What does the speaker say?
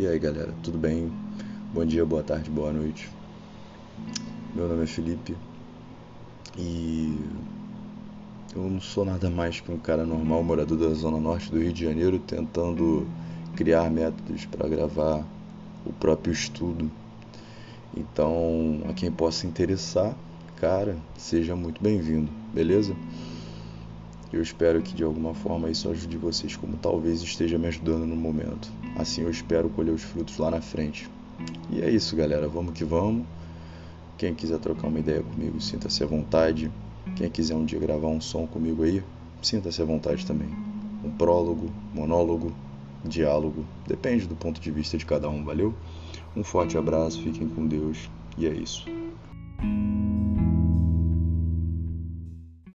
E aí galera, tudo bem? Bom dia, boa tarde, boa noite. Meu nome é Felipe e eu não sou nada mais que um cara normal, morador da zona norte do Rio de Janeiro, tentando criar métodos para gravar o próprio estudo. Então, a quem possa interessar, cara, seja muito bem-vindo, beleza? Eu espero que de alguma forma isso ajude vocês, como talvez esteja me ajudando no momento. Assim eu espero colher os frutos lá na frente. E é isso, galera. Vamos que vamos. Quem quiser trocar uma ideia comigo, sinta-se à vontade. Quem quiser um dia gravar um som comigo aí, sinta-se à vontade também. Um prólogo, monólogo, diálogo, depende do ponto de vista de cada um, valeu? Um forte abraço, fiquem com Deus e é isso.